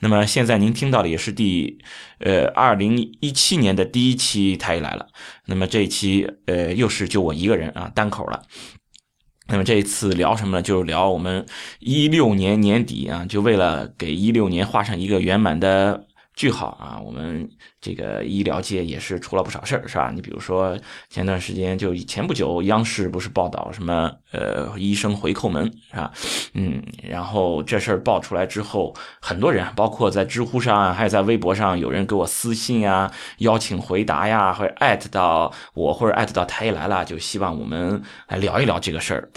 那么现在您听到的也是第，呃，二零一七年的第一期《太医来了》。那么这一期，呃，又是就我一个人啊，单口了。那么这一次聊什么呢？就是聊我们一六年年底啊，就为了给一六年画上一个圆满的。句号啊，我们这个医疗界也是出了不少事儿，是吧？你比如说前段时间就前不久，央视不是报道什么呃医生回扣门，是吧？嗯，然后这事儿爆出来之后，很多人，包括在知乎上，还有在微博上，有人给我私信啊，邀请回答呀，或者艾特到我，或者艾特到太医来了，就希望我们来聊一聊这个事儿。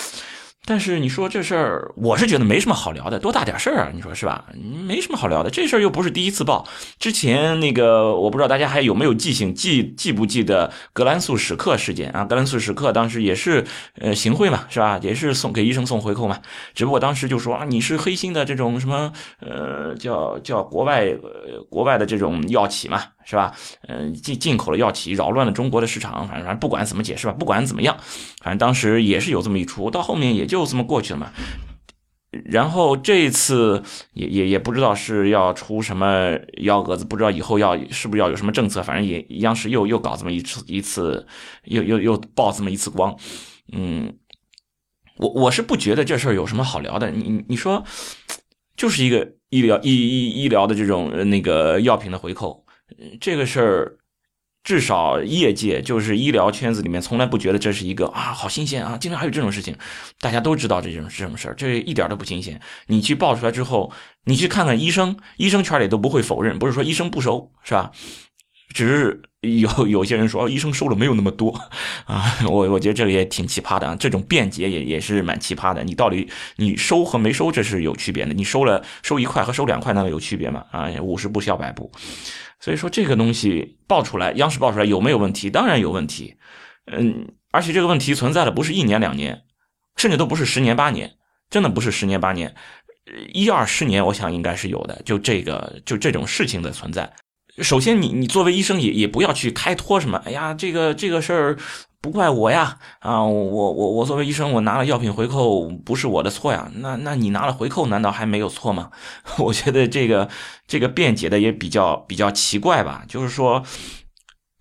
但是你说这事儿，我是觉得没什么好聊的，多大点事儿啊？你说是吧？没什么好聊的，这事儿又不是第一次报。之前那个，我不知道大家还有没有记性，记记不记得格兰素史克事件啊？格兰素史克当时也是呃行贿嘛，是吧？也是送给医生送回扣嘛。只不过当时就说啊，你是黑心的这种什么呃，叫叫国外呃国外的这种药企嘛。是吧？嗯，进进口的药企扰乱了中国的市场，反正反正不管怎么解释吧，不管怎么样，反正当时也是有这么一出，到后面也就这么过去了嘛。然后这一次也也也不知道是要出什么幺蛾子，不知道以后要是不是要有什么政策，反正也央视又又搞这么一次一次，又又又爆这么一次光。嗯，我我是不觉得这事儿有什么好聊的。你你说，就是一个医疗医医医疗的这种那个药品的回扣。这个事儿，至少业界就是医疗圈子里面从来不觉得这是一个啊好新鲜啊，竟然还有这种事情，大家都知道这种这种事儿，这一点都不新鲜。你去爆出来之后，你去看看医生，医生圈里都不会否认，不是说医生不收是吧？只是有有些人说医生收了没有那么多啊，我我觉得这个也挺奇葩的啊，这种辩解也也是蛮奇葩的。你到底你收和没收这是有区别的，你收了收一块和收两块那个有区别吗？啊，五十步笑百步。所以说这个东西爆出来，央视爆出来有没有问题？当然有问题，嗯，而且这个问题存在的不是一年两年，甚至都不是十年八年，真的不是十年八年，一二十年，我想应该是有的。就这个，就这种事情的存在。首先，你你作为医生也也不要去开脱什么，哎呀，这个这个事儿。不怪我呀，啊，我我我作为医生，我拿了药品回扣不是我的错呀。那那你拿了回扣，难道还没有错吗？我觉得这个这个辩解的也比较比较奇怪吧。就是说，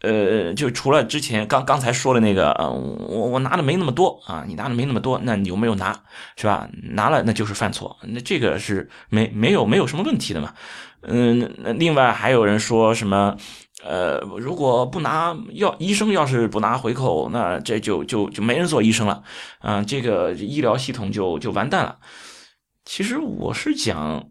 呃，就除了之前刚刚才说的那个，嗯，我我拿的没那么多啊，你拿的没那么多，那你有没有拿，是吧？拿了那就是犯错，那这个是没没有没有什么问题的嘛。嗯，那另外还有人说什么？呃，如果不拿药，医生要是不拿回扣，那这就就就没人做医生了，啊，这个医疗系统就就完蛋了。其实我是讲，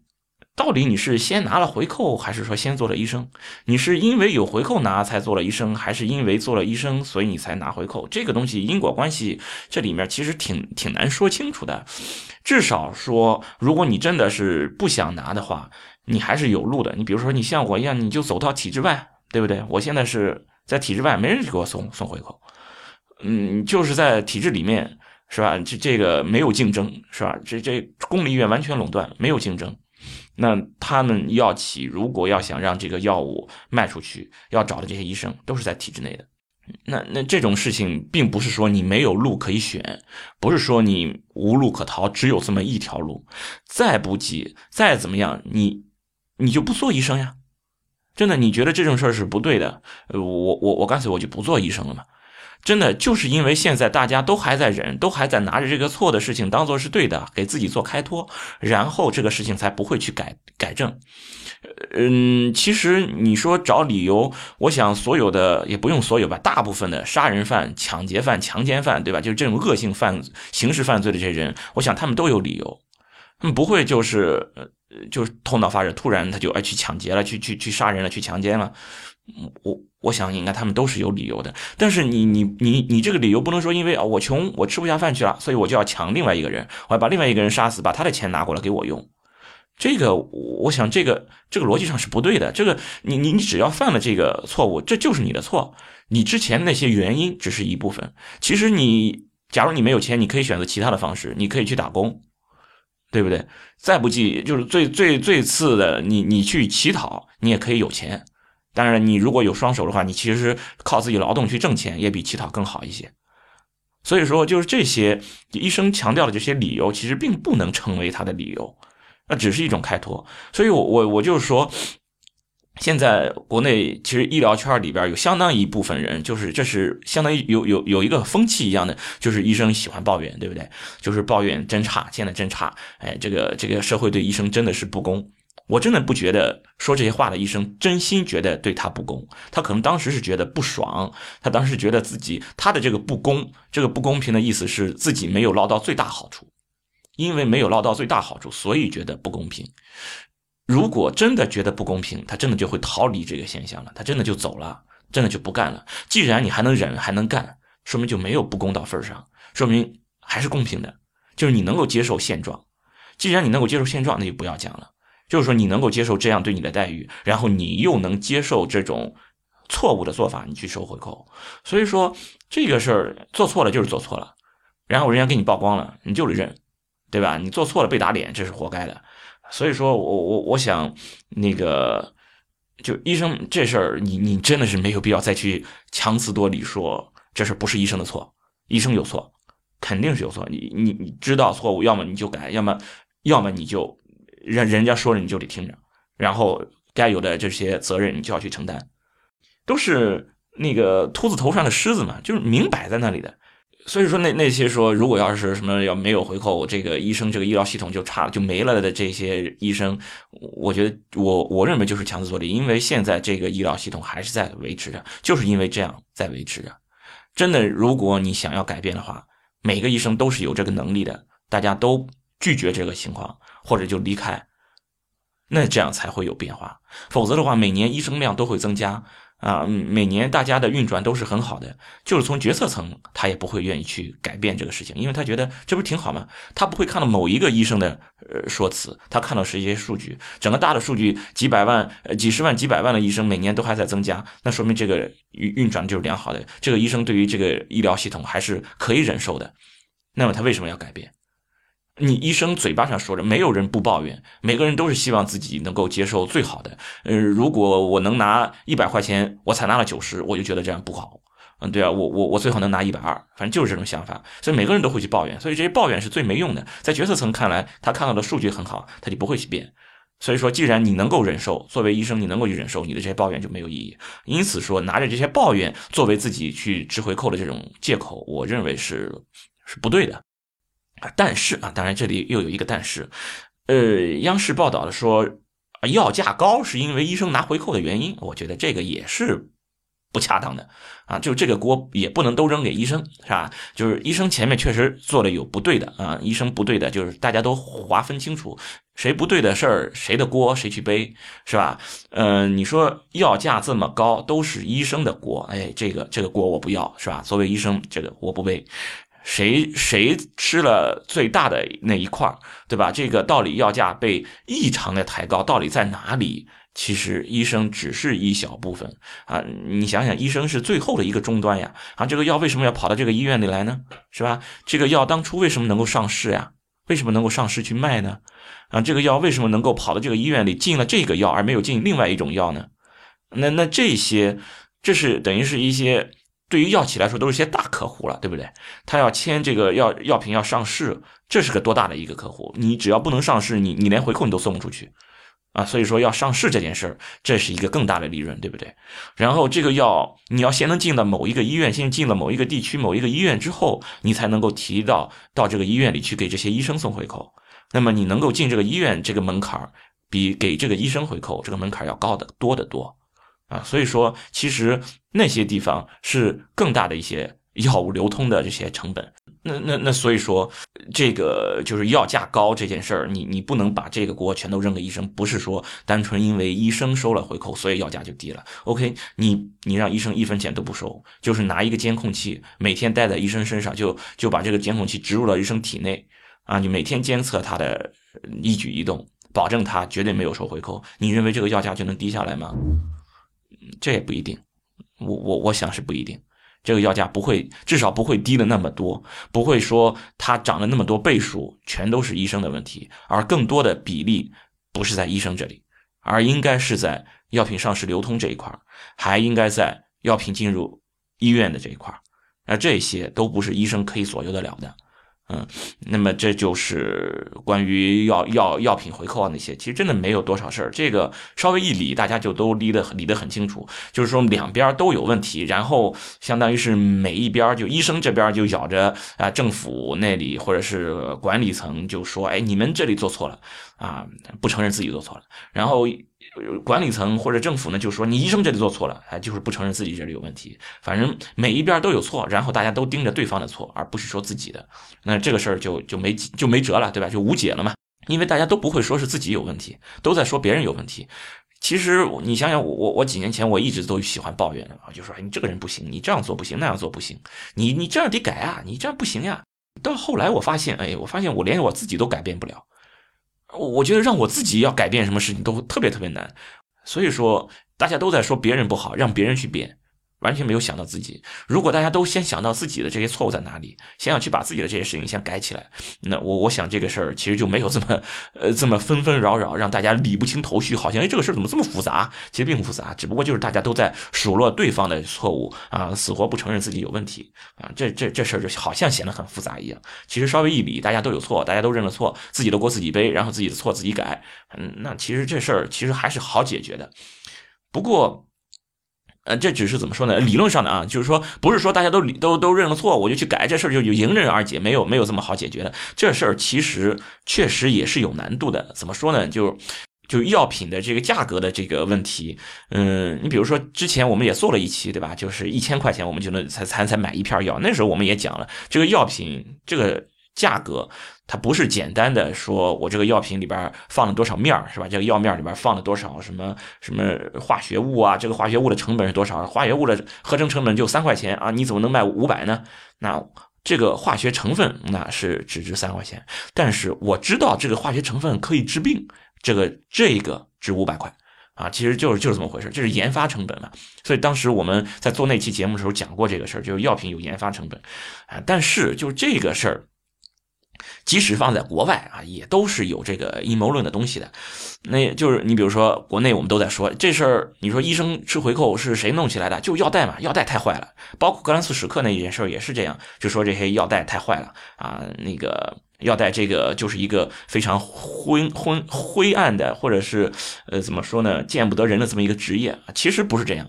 到底你是先拿了回扣，还是说先做了医生？你是因为有回扣拿才做了医生，还是因为做了医生所以你才拿回扣？这个东西因果关系这里面其实挺挺难说清楚的。至少说，如果你真的是不想拿的话，你还是有路的。你比如说，你像我一样，你就走到体制外。对不对？我现在是在体制外，没人给我送送回扣，嗯，就是在体制里面，是吧？这这个没有竞争，是吧？这这公立医院完全垄断，没有竞争。那他们药企如果要想让这个药物卖出去，要找的这些医生都是在体制内的。那那这种事情，并不是说你没有路可以选，不是说你无路可逃，只有这么一条路。再不济，再怎么样，你你就不做医生呀。真的，你觉得这种事儿是不对的？我我我干脆我就不做医生了嘛。真的，就是因为现在大家都还在忍，都还在拿着这个错的事情当做是对的，给自己做开脱，然后这个事情才不会去改改正。嗯，其实你说找理由，我想所有的也不用所有吧，大部分的杀人犯、抢劫犯、强奸犯，对吧？就是这种恶性犯、刑事犯罪的这些人，我想他们都有理由，他们不会就是。就是头脑发热，突然他就哎去抢劫了，去去去杀人了，去强奸了。我我想应该他们都是有理由的。但是你你你你这个理由不能说因为啊我穷我吃不下饭去了，所以我就要抢另外一个人，我要把另外一个人杀死，把他的钱拿过来给我用。这个我想这个这个逻辑上是不对的。这个你你你只要犯了这个错误，这就是你的错。你之前那些原因只是一部分。其实你假如你没有钱，你可以选择其他的方式，你可以去打工，对不对？再不济就是最最最次的，你你去乞讨，你也可以有钱。当然，你如果有双手的话，你其实靠自己劳动去挣钱，也比乞讨更好一些。所以说，就是这些医生强调的这些理由，其实并不能成为他的理由，那只是一种开脱。所以，我我我就是说，现在国内其实医疗圈里边有相当一部分人，就是这是相当于有有有一个风气一样的，就是医生喜欢抱怨，对不对？就是抱怨真差，现在真差，哎，这个这个社会对医生真的是不公。我真的不觉得说这些话的医生真心觉得对他不公，他可能当时是觉得不爽，他当时觉得自己他的这个不公，这个不公平的意思是自己没有捞到最大好处，因为没有捞到最大好处，所以觉得不公平。如果真的觉得不公平，他真的就会逃离这个现象了，他真的就走了，真的就不干了。既然你还能忍还能干，说明就没有不公到份上，说明还是公平的，就是你能够接受现状。既然你能够接受现状，那就不要讲了。就是说，你能够接受这样对你的待遇，然后你又能接受这种错误的做法，你去收回扣。所以说，这个事儿做错了就是做错了，然后人家给你曝光了，你就得认，对吧？你做错了被打脸，这是活该的。所以说我我我想那个，就医生这事儿，你你真的是没有必要再去强词夺理说这事不是医生的错，医生有错，肯定是有错。你你你知道错误，要么你就改，要么要么你就。人人家说了你就得听着，然后该有的这些责任你就要去承担，都是那个秃子头上的虱子嘛，就是明摆在那里的。所以说那那些说如果要是什么要没有回扣，这个医生这个医疗系统就差了就没了的这些医生，我觉得我我认为就是强词夺理，因为现在这个医疗系统还是在维持着，就是因为这样在维持着。真的，如果你想要改变的话，每个医生都是有这个能力的，大家都拒绝这个情况。或者就离开，那这样才会有变化。否则的话，每年医生量都会增加啊，每年大家的运转都是很好的。就是从决策层，他也不会愿意去改变这个事情，因为他觉得这不是挺好吗？他不会看到某一个医生的呃说辞，他看到是一些数据，整个大的数据，几百万、几十万、几百万的医生每年都还在增加，那说明这个运运转就是良好的。这个医生对于这个医疗系统还是可以忍受的。那么他为什么要改变？你医生嘴巴上说着，没有人不抱怨，每个人都是希望自己能够接受最好的。嗯，如果我能拿一百块钱，我才拿了九十，我就觉得这样不好。嗯，对啊，我我我最好能拿一百二，反正就是这种想法。所以每个人都会去抱怨，所以这些抱怨是最没用的。在决策层看来，他看到的数据很好，他就不会去变。所以说，既然你能够忍受，作为医生你能够去忍受，你的这些抱怨就没有意义。因此说，拿着这些抱怨作为自己去吃回扣的这种借口，我认为是是不对的。啊，但是啊，当然这里又有一个但是，呃，央视报道的说，药价高是因为医生拿回扣的原因，我觉得这个也是不恰当的啊，就这个锅也不能都扔给医生，是吧？就是医生前面确实做的有不对的啊，医生不对的，就是大家都划分清楚，谁不对的事儿，谁的锅谁去背，是吧？嗯，你说药价这么高都是医生的锅，哎，这个这个锅我不要，是吧？作为医生，这个我不背。谁谁吃了最大的那一块对吧？这个到底药价被异常的抬高，到底在哪里？其实医生只是一小部分啊！你想想，医生是最后的一个终端呀！啊，这个药为什么要跑到这个医院里来呢？是吧？这个药当初为什么能够上市呀？为什么能够上市去卖呢？啊，这个药为什么能够跑到这个医院里进了这个药，而没有进另外一种药呢？那那这些，这是等于是一些。对于药企来说，都是些大客户了，对不对？他要签这个药药品要上市，这是个多大的一个客户？你只要不能上市，你你连回扣你都送不出去啊！所以说要上市这件事儿，这是一个更大的利润，对不对？然后这个药你要先能进到某一个医院，先进了某一个地区某一个医院之后，你才能够提到到这个医院里去给这些医生送回扣。那么你能够进这个医院，这个门槛比给这个医生回扣这个门槛要高得多得多。啊，所以说，其实那些地方是更大的一些 药物流通的这些成本。那那那，所以说，这个就是药价高这件事儿，你你不能把这个锅全都扔给医生，不是说单纯因为医生收了回扣，所以药价就低了。OK，你你让医生一分钱都不收，就是拿一个监控器每天戴在医生身上，就就把这个监控器植入到医生体内，啊，你每天监测他的一举一动。保证他绝对没有收回扣，你认为这个药价就能低下来吗？这也不一定，我我我想是不一定。这个药价不会，至少不会低的那么多，不会说它涨了那么多倍数，全都是医生的问题，而更多的比例不是在医生这里，而应该是在药品上市流通这一块还应该在药品进入医院的这一块而这些都不是医生可以左右得了的。嗯，那么这就是关于药药药品回扣啊那些，其实真的没有多少事儿。这个稍微一理，大家就都理得理得很清楚，就是说两边都有问题，然后相当于是每一边就医生这边就咬着啊，政府那里或者是管理层就说，哎，你们这里做错了啊，不承认自己做错了，然后。管理层或者政府呢，就说你医生这里做错了，哎，就是不承认自己这里有问题。反正每一边都有错，然后大家都盯着对方的错，而不是说自己的。那这个事儿就就没就没辙了，对吧？就无解了嘛。因为大家都不会说是自己有问题，都在说别人有问题。其实你想想，我我我几年前我一直都喜欢抱怨啊，就说你这个人不行，你这样做不行，那样做不行，你你这样得改啊，你这样不行呀。到后来我发现，哎，我发现我连我自己都改变不了。我觉得让我自己要改变什么事情都特别特别难，所以说大家都在说别人不好，让别人去变。完全没有想到自己。如果大家都先想到自己的这些错误在哪里，先想去把自己的这些事情先改起来，那我我想这个事儿其实就没有这么呃这么纷纷扰扰，让大家理不清头绪。好像哎这个事儿怎么这么复杂？其实并不复杂，只不过就是大家都在数落对方的错误啊，死活不承认自己有问题啊。这这这事儿就好像显得很复杂一样。其实稍微一比，大家都有错，大家都认了错，自己的锅自己背，然后自己的错自己改。嗯，那其实这事儿其实还是好解决的。不过。呃，这只是怎么说呢？理论上的啊，就是说，不是说大家都都都认了错，我就去改这事儿就就迎刃而解，没有没有这么好解决的。这事儿其实确实也是有难度的。怎么说呢？就就药品的这个价格的这个问题，嗯，你比如说之前我们也做了一期，对吧？就是一千块钱我们就能才才才买一片药，那时候我们也讲了这个药品这个。价格它不是简单的说，我这个药品里边放了多少面儿是吧？这个药面里边放了多少什么什么化学物啊？这个化学物的成本是多少？化学物的合成成本就三块钱啊，你怎么能卖五百呢？那这个化学成分那是只值三块钱，但是我知道这个化学成分可以治病，这个这个值五百块啊，其实就是就是这么回事，这是研发成本嘛。所以当时我们在做那期节目的时候讲过这个事儿，就是药品有研发成本啊，但是就这个事儿。即使放在国外啊，也都是有这个阴谋论的东西的。那就是你比如说，国内我们都在说这事儿，你说医生吃回扣是谁弄起来的？就药代嘛，药代太坏了。包括格兰素史克那件事儿也是这样，就说这些药代太坏了啊。那个药代这个就是一个非常昏昏灰暗的，或者是呃怎么说呢，见不得人的这么一个职业。其实不是这样，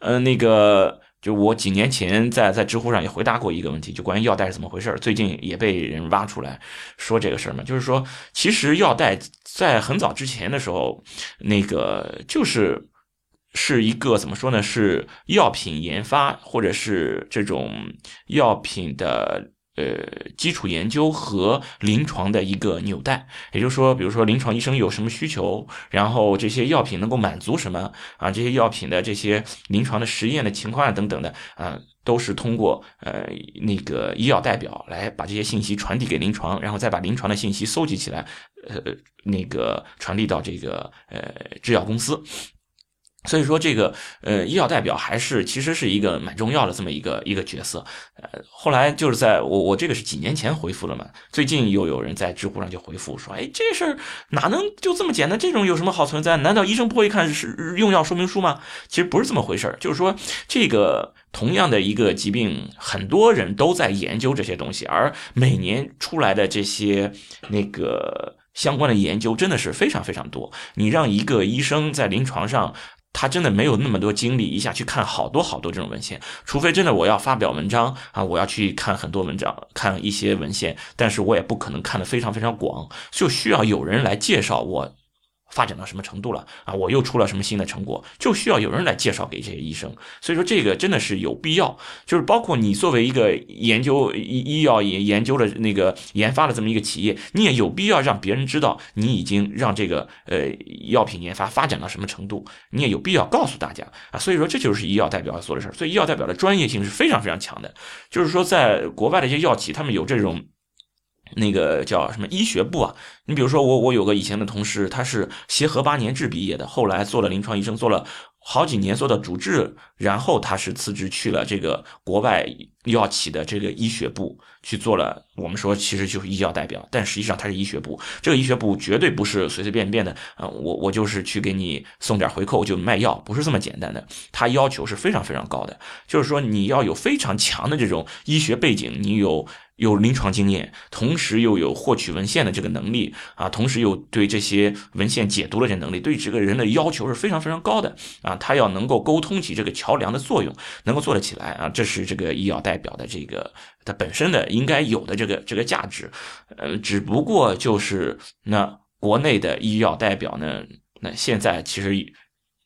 呃那个。就我几年前在在知乎上也回答过一个问题，就关于药代是怎么回事最近也被人挖出来说这个事儿嘛，就是说，其实药代在很早之前的时候，那个就是是一个怎么说呢？是药品研发或者是这种药品的。呃，基础研究和临床的一个纽带，也就是说，比如说临床医生有什么需求，然后这些药品能够满足什么啊？这些药品的这些临床的实验的情况啊，等等的啊，都是通过呃那个医药代表来把这些信息传递给临床，然后再把临床的信息搜集起来，呃，那个传递到这个呃制药公司。所以说，这个呃，医药代表还是其实是一个蛮重要的这么一个一个角色。呃，后来就是在我我这个是几年前回复了嘛，最近又有人在知乎上就回复说，哎，这事儿哪能就这么简单？这种有什么好存在？难道医生不会看是用药说明书吗？其实不是这么回事儿，就是说这个同样的一个疾病，很多人都在研究这些东西，而每年出来的这些那个相关的研究真的是非常非常多。你让一个医生在临床上。他真的没有那么多精力一下去看好多好多这种文献，除非真的我要发表文章啊，我要去看很多文章，看一些文献，但是我也不可能看得非常非常广，就需要有人来介绍我。发展到什么程度了啊？我又出了什么新的成果，就需要有人来介绍给这些医生。所以说这个真的是有必要，就是包括你作为一个研究医医药研研究的那个研发的这么一个企业，你也有必要让别人知道你已经让这个呃药品研发发展到什么程度，你也有必要告诉大家啊。所以说这就是医药代表要做的事儿。所以医药代表的专业性是非常非常强的，就是说在国外的一些药企，他们有这种。那个叫什么医学部啊？你比如说我，我有个以前的同事，他是协和八年制毕业的，后来做了临床医生，做了好几年，做到主治，然后他是辞职去了这个国外药企的这个医学部去做了。我们说其实就是医药代表，但实际上他是医学部。这个医学部绝对不是随随便便的啊，我我就是去给你送点回扣就卖药，不是这么简单的。他要求是非常非常高的，就是说你要有非常强的这种医学背景，你有。有临床经验，同时又有获取文献的这个能力啊，同时又对这些文献解读的这能力，对这个人的要求是非常非常高的啊。他要能够沟通起这个桥梁的作用，能够做得起来啊，这是这个医药代表的这个它本身的应该有的这个这个价值。呃，只不过就是那国内的医药代表呢，那现在其实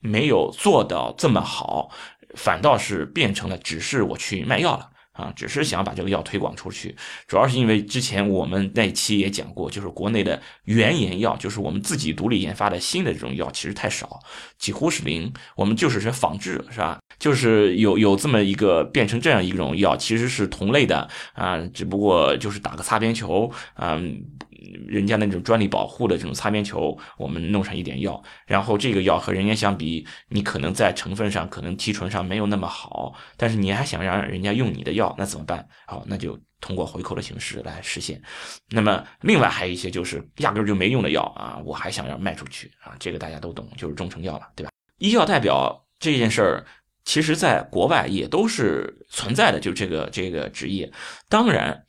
没有做到这么好，反倒是变成了只是我去卖药了。啊，只是想把这个药推广出去，主要是因为之前我们那期也讲过，就是国内的原研药，就是我们自己独立研发的新的这种药，其实太少，几乎是零。我们就是说仿制，是吧？就是有有这么一个变成这样一种药，其实是同类的啊，只不过就是打个擦边球啊。人家那种专利保护的这种擦边球，我们弄上一点药，然后这个药和人家相比，你可能在成分上、可能提纯上没有那么好，但是你还想让人家用你的药，那怎么办？好，那就通过回扣的形式来实现。那么另外还有一些就是压根就没用的药啊，我还想要卖出去啊，这个大家都懂，就是中成药了，对吧？医药代表这件事儿，其实在国外也都是存在的，就这个这个职业，当然。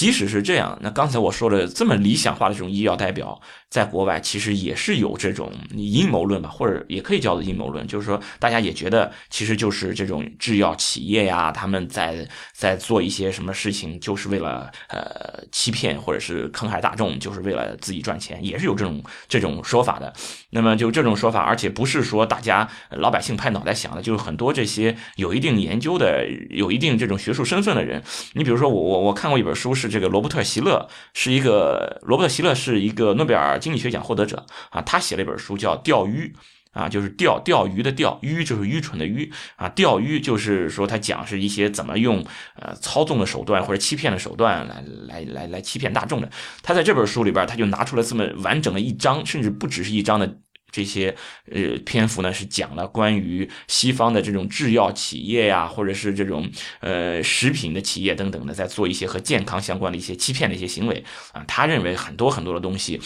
即使是这样，那刚才我说的这么理想化的这种医药代表。在国外其实也是有这种阴谋论吧，或者也可以叫做阴谋论，就是说大家也觉得其实就是这种制药企业呀，他们在在做一些什么事情，就是为了呃欺骗或者是坑害大众，就是为了自己赚钱，也是有这种这种说法的。那么就这种说法，而且不是说大家老百姓拍脑袋想的，就是很多这些有一定研究的、有一定这种学术身份的人。你比如说我我我看过一本书，是这个罗伯特希勒，是一个罗伯特希勒是一个诺贝尔。经济学奖获得者啊，他写了一本书叫《钓鱼》啊，就是钓钓鱼的钓，鱼就是愚蠢的愚啊，钓鱼就是说他讲是一些怎么用呃操纵的手段或者欺骗的手段来来来来欺骗大众的。他在这本书里边，他就拿出了这么完整的一章，甚至不只是一章的这些呃篇幅呢，是讲了关于西方的这种制药企业呀，或者是这种呃食品的企业等等的，在做一些和健康相关的一些欺骗的一些行为啊。他认为很多很多的东西。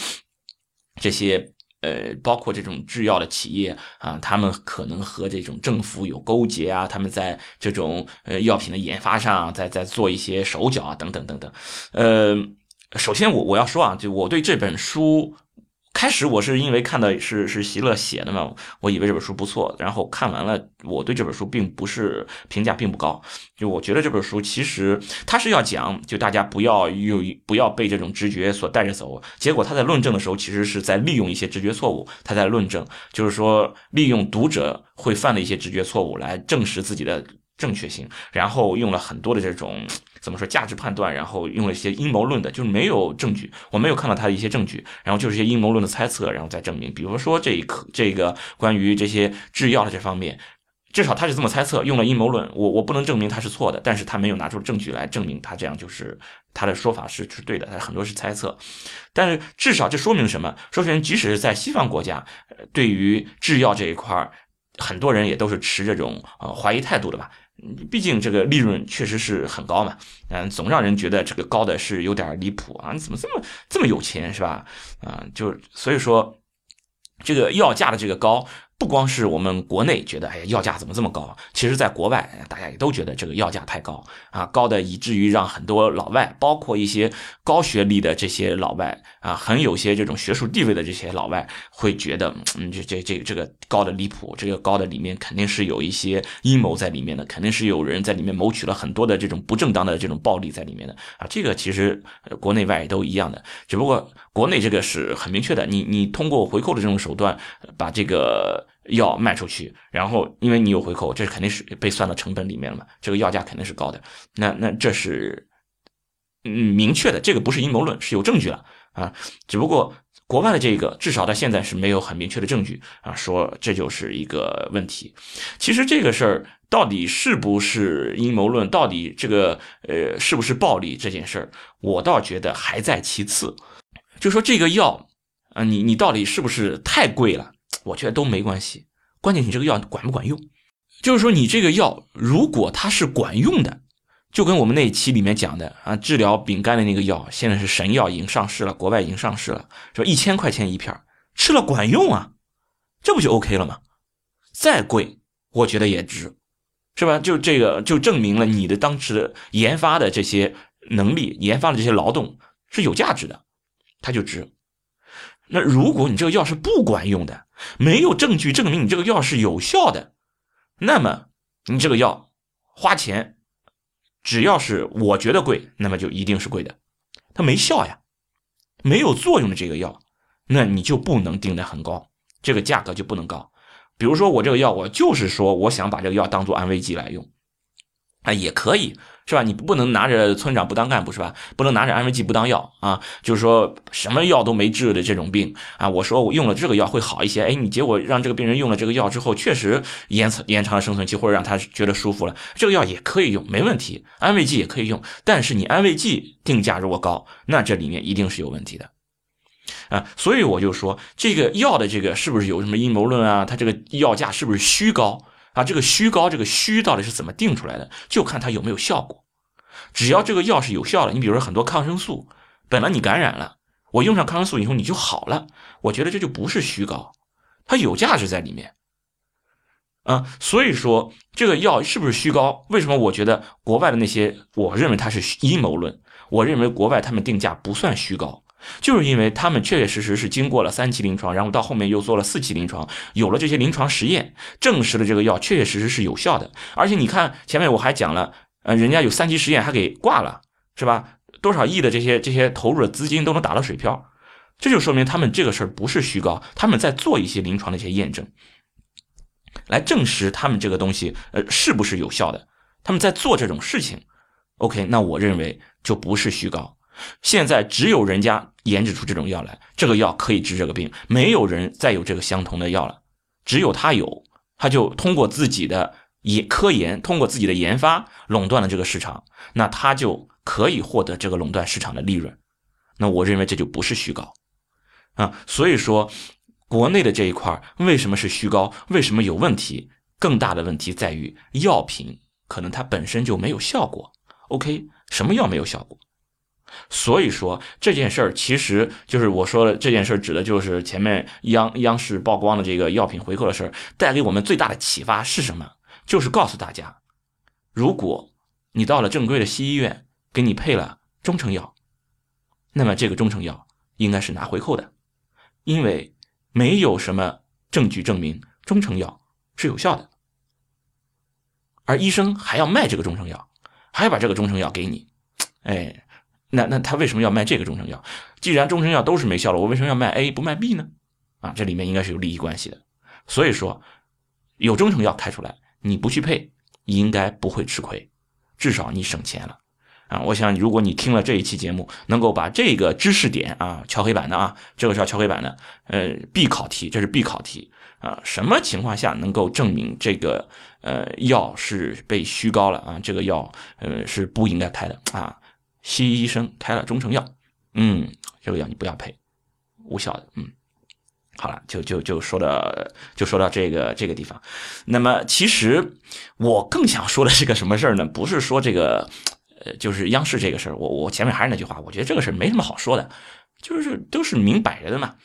这些呃，包括这种制药的企业啊，他们可能和这种政府有勾结啊，他们在这种呃药品的研发上，在在做一些手脚啊，等等等等。呃，首先我我要说啊，就我对这本书。开始我是因为看的是是席勒写的嘛，我以为这本书不错，然后看完了，我对这本书并不是评价并不高，就我觉得这本书其实他是要讲，就大家不要有不要被这种直觉所带着走，结果他在论证的时候，其实是在利用一些直觉错误，他在论证，就是说利用读者会犯的一些直觉错误来证实自己的正确性，然后用了很多的这种。怎么说价值判断，然后用了一些阴谋论的，就是没有证据，我没有看到他的一些证据，然后就是一些阴谋论的猜测，然后再证明。比如说这一颗这个关于这些制药的这方面，至少他是这么猜测，用了阴谋论，我我不能证明他是错的，但是他没有拿出证据来证明他这样就是他的说法是是对的，他很多是猜测，但是至少这说明什么？说明即使是在西方国家，对于制药这一块很多人也都是持这种呃怀疑态度的吧。毕竟这个利润确实是很高嘛，嗯，总让人觉得这个高的是有点离谱啊！你怎么这么这么有钱是吧？啊，就所以说，这个药价的这个高。不光是我们国内觉得，哎呀，药价怎么这么高？其实，在国外，大家也都觉得这个药价太高啊，高的以至于让很多老外，包括一些高学历的这些老外啊，很有些这种学术地位的这些老外，会觉得，嗯，这这这这个高的离谱，这个高的里面肯定是有一些阴谋在里面的，肯定是有人在里面谋取了很多的这种不正当的这种暴利在里面的啊。这个其实国内外都一样的，只不过国内这个是很明确的，你你通过回扣的这种手段把这个。药卖出去，然后因为你有回扣，这肯定是被算到成本里面了嘛？这个药价肯定是高的。那那这是嗯明确的，这个不是阴谋论，是有证据了啊。只不过国外的这个至少到现在是没有很明确的证据啊，说这就是一个问题。其实这个事儿到底是不是阴谋论，到底这个呃是不是暴力这件事儿，我倒觉得还在其次。就说这个药啊，你你到底是不是太贵了？我觉得都没关系，关键你这个药管不管用。就是说你这个药如果它是管用的，就跟我们那一期里面讲的啊，治疗丙肝的那个药，现在是神药，已经上市了，国外已经上市了，说一千块钱一片吃了管用啊，这不就 OK 了吗？再贵，我觉得也值。是吧？就这个就证明了你的当时的研发的这些能力，研发的这些劳动是有价值的，它就值。那如果你这个药是不管用的，没有证据证明你这个药是有效的，那么你这个药花钱，只要是我觉得贵，那么就一定是贵的。它没效呀，没有作用的这个药，那你就不能定的很高，这个价格就不能高。比如说我这个药，我就是说我想把这个药当做安慰剂来用，啊，也可以是吧？你不能拿着村长不当干部是吧？不能拿着安慰剂不当药啊！就是说什么药都没治的这种病啊，我说我用了这个药会好一些，哎，你结果让这个病人用了这个药之后，确实延长延长了生存期，或者让他觉得舒服了，这个药也可以用，没问题，安慰剂也可以用，但是你安慰剂定价如果高，那这里面一定是有问题的。啊，所以我就说这个药的这个是不是有什么阴谋论啊？它这个药价是不是虚高啊？这个虚高，这个虚到底是怎么定出来的？就看它有没有效果。只要这个药是有效的，你比如说很多抗生素，本来你感染了，我用上抗生素以后你就好了，我觉得这就不是虚高，它有价值在里面。啊，所以说这个药是不是虚高？为什么我觉得国外的那些，我认为它是阴谋论？我认为国外他们定价不算虚高。就是因为他们确确实实是经过了三期临床，然后到后面又做了四期临床，有了这些临床实验，证实了这个药确确实实是有效的。而且你看前面我还讲了，呃，人家有三期实验还给挂了，是吧？多少亿的这些这些投入的资金都能打了水漂，这就说明他们这个事儿不是虚高，他们在做一些临床的一些验证，来证实他们这个东西呃是不是有效的。他们在做这种事情，OK，那我认为就不是虚高。现在只有人家研制出这种药来，这个药可以治这个病，没有人再有这个相同的药了，只有他有，他就通过自己的研科研，通过自己的研发垄断了这个市场，那他就可以获得这个垄断市场的利润。那我认为这就不是虚高啊，所以说国内的这一块为什么是虚高，为什么有问题？更大的问题在于药品可能它本身就没有效果。OK，什么药没有效果？所以说这件事儿，其实就是我说的这件事儿，指的就是前面央央视曝光的这个药品回扣的事儿，带给我们最大的启发是什么？就是告诉大家，如果你到了正规的西医院，给你配了中成药，那么这个中成药应该是拿回扣的，因为没有什么证据证明中成药是有效的，而医生还要卖这个中成药，还要把这个中成药给你，哎。那那他为什么要卖这个中成药？既然中成药都是没效了，我为什么要卖 A 不卖 B 呢？啊，这里面应该是有利益关系的。所以说，有中成药开出来，你不去配，应该不会吃亏，至少你省钱了。啊，我想如果你听了这一期节目，能够把这个知识点啊敲黑板的啊，这个是要敲黑板的，呃，必考题，这是必考题啊。什么情况下能够证明这个呃药是被虚高了啊？这个药呃是不应该开的啊？西医医生开了中成药，嗯，这个药你不要配，无效的，嗯，好了，就就就说到就说到这个这个地方。那么其实我更想说的是个什么事儿呢？不是说这个，呃，就是央视这个事儿。我我前面还是那句话，我觉得这个事儿没什么好说的，就是都是明摆着的嘛，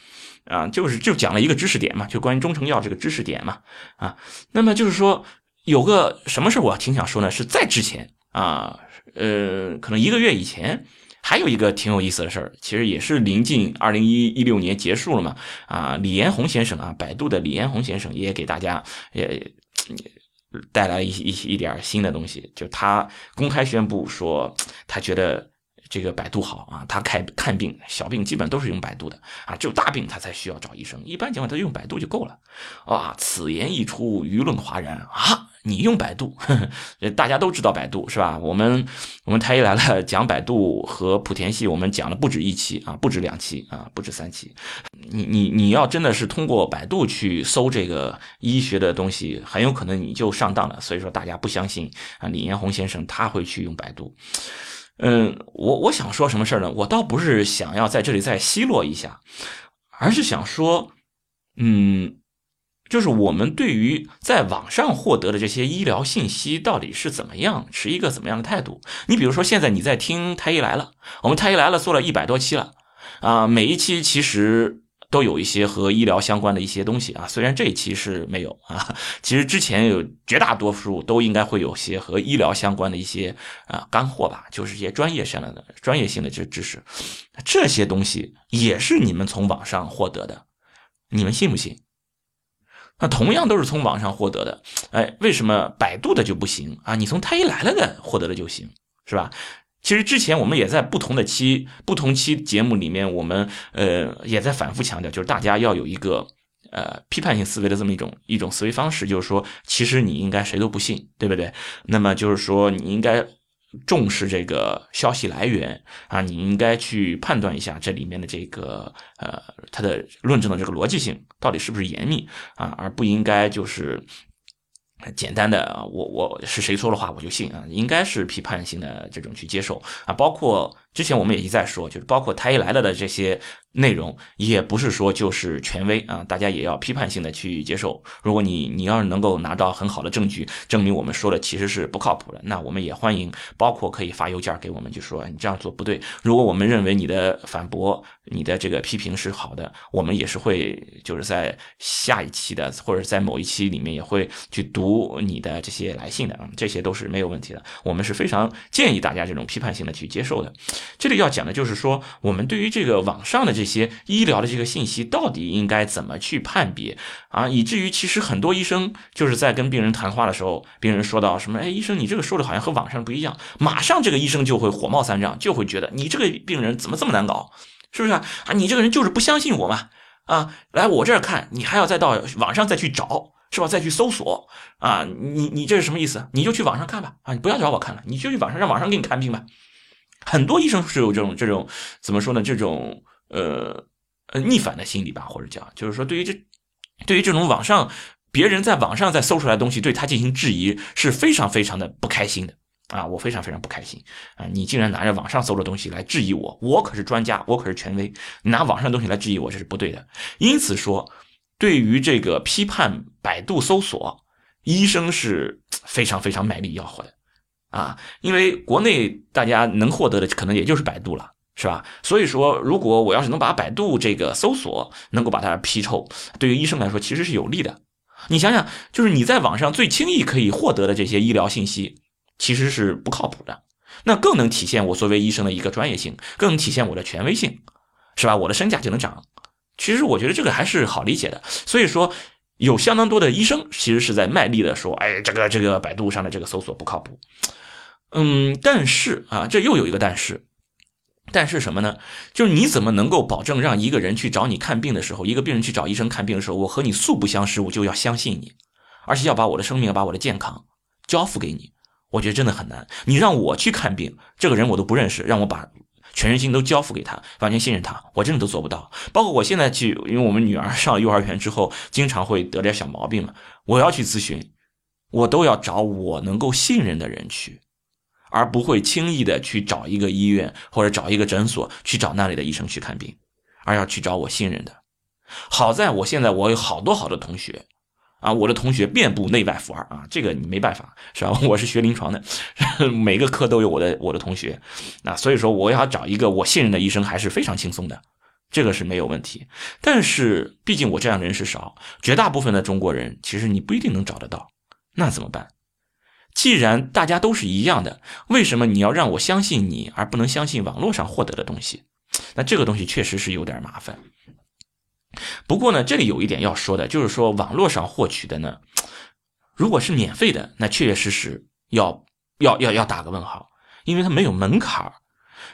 啊，就是就讲了一个知识点嘛，就关于中成药这个知识点嘛，啊，那么就是说有个什么事我挺想说呢？是在之前啊。呃，可能一个月以前，还有一个挺有意思的事儿，其实也是临近二零一一六年结束了嘛。啊，李彦宏先生啊，百度的李彦宏先生也给大家也带来一一一点新的东西，就他公开宣布说，他觉得这个百度好啊，他看看病小病基本都是用百度的啊，只有大病他才需要找医生，一般情况他用百度就够了。啊，此言一出，舆论哗然啊！你用百度，大家都知道百度是吧？我们我们太医来了讲百度和莆田系，我们讲了不止一期啊，不止两期啊，不止三期。你你你要真的是通过百度去搜这个医学的东西，很有可能你就上当了。所以说大家不相信啊，李彦宏先生他会去用百度。嗯，我我想说什么事儿呢？我倒不是想要在这里再奚落一下，而是想说，嗯。就是我们对于在网上获得的这些医疗信息到底是怎么样，持一个怎么样的态度？你比如说，现在你在听《太医来了》，我们《太医来了》做了一百多期了，啊，每一期其实都有一些和医疗相关的一些东西啊。虽然这一期是没有啊，其实之前有绝大多数都应该会有些和医疗相关的一些啊干货吧，就是一些专业上的、专业性的这知识，这些东西也是你们从网上获得的，你们信不信？那同样都是从网上获得的，哎，为什么百度的就不行啊？你从太医来了的获得的就行，是吧？其实之前我们也在不同的期、不同期节目里面，我们呃也在反复强调，就是大家要有一个呃批判性思维的这么一种一种思维方式，就是说，其实你应该谁都不信，对不对？那么就是说，你应该。重视这个消息来源啊，你应该去判断一下这里面的这个呃，它的论证的这个逻辑性到底是不是严密啊，而不应该就是简单的我我是谁说的话我就信啊，应该是批判性的这种去接受啊，包括之前我们也一再说，就是包括太医来了的这些。内容也不是说就是权威啊，大家也要批判性的去接受。如果你你要是能够拿到很好的证据，证明我们说的其实是不靠谱的，那我们也欢迎，包括可以发邮件给我们，就说你这样做不对。如果我们认为你的反驳、你的这个批评是好的，我们也是会就是在下一期的或者在某一期里面也会去读你的这些来信的啊，这些都是没有问题的。我们是非常建议大家这种批判性的去接受的。这里要讲的就是说，我们对于这个网上的。这些医疗的这个信息到底应该怎么去判别啊？以至于其实很多医生就是在跟病人谈话的时候，病人说到什么，哎，医生你这个说的好像和网上不一样，马上这个医生就会火冒三丈，就会觉得你这个病人怎么这么难搞，是不是啊？啊，你这个人就是不相信我嘛？啊，来我这儿看，你还要再到网上再去找，是吧？再去搜索啊？你你这是什么意思？你就去网上看吧，啊，你不要找我看了，你就去网上让网上给你看病吧。很多医生是有这种这种怎么说呢？这种。呃呃，逆反的心理吧，或者讲，就是说，对于这，对于这种网上别人在网上再搜出来的东西，对他进行质疑，是非常非常的不开心的啊！我非常非常不开心啊！你竟然拿着网上搜的东西来质疑我，我可是专家，我可是权威，拿网上东西来质疑我，这是不对的。因此说，对于这个批判百度搜索，医生是非常非常卖力吆喝的啊！因为国内大家能获得的可能也就是百度了。是吧？所以说，如果我要是能把百度这个搜索能够把它批臭，对于医生来说其实是有利的。你想想，就是你在网上最轻易可以获得的这些医疗信息，其实是不靠谱的。那更能体现我作为医生的一个专业性，更能体现我的权威性，是吧？我的身价就能涨。其实我觉得这个还是好理解的。所以说，有相当多的医生其实是在卖力的说，哎，这个这个百度上的这个搜索不靠谱。嗯，但是啊，这又有一个但是。但是什么呢？就是你怎么能够保证让一个人去找你看病的时候，一个病人去找医生看病的时候，我和你素不相识，我就要相信你，而且要把我的生命、把我的健康交付给你？我觉得真的很难。你让我去看病，这个人我都不认识，让我把全身心都交付给他，完全信任他，我真的都做不到。包括我现在去，因为我们女儿上幼儿园之后，经常会得点小毛病嘛，我要去咨询，我都要找我能够信任的人去。而不会轻易的去找一个医院或者找一个诊所去找那里的医生去看病，而要去找我信任的。好在我现在我有好多好多同学，啊，我的同学遍布内外妇儿啊，这个你没办法是吧？我是学临床的，每个科都有我的我的同学，那所以说我要找一个我信任的医生还是非常轻松的，这个是没有问题。但是毕竟我这样的人是少，绝大部分的中国人其实你不一定能找得到，那怎么办？既然大家都是一样的，为什么你要让我相信你，而不能相信网络上获得的东西？那这个东西确实是有点麻烦。不过呢，这里有一点要说的，就是说网络上获取的呢，如果是免费的，那确确实实要要要要打个问号，因为它没有门槛儿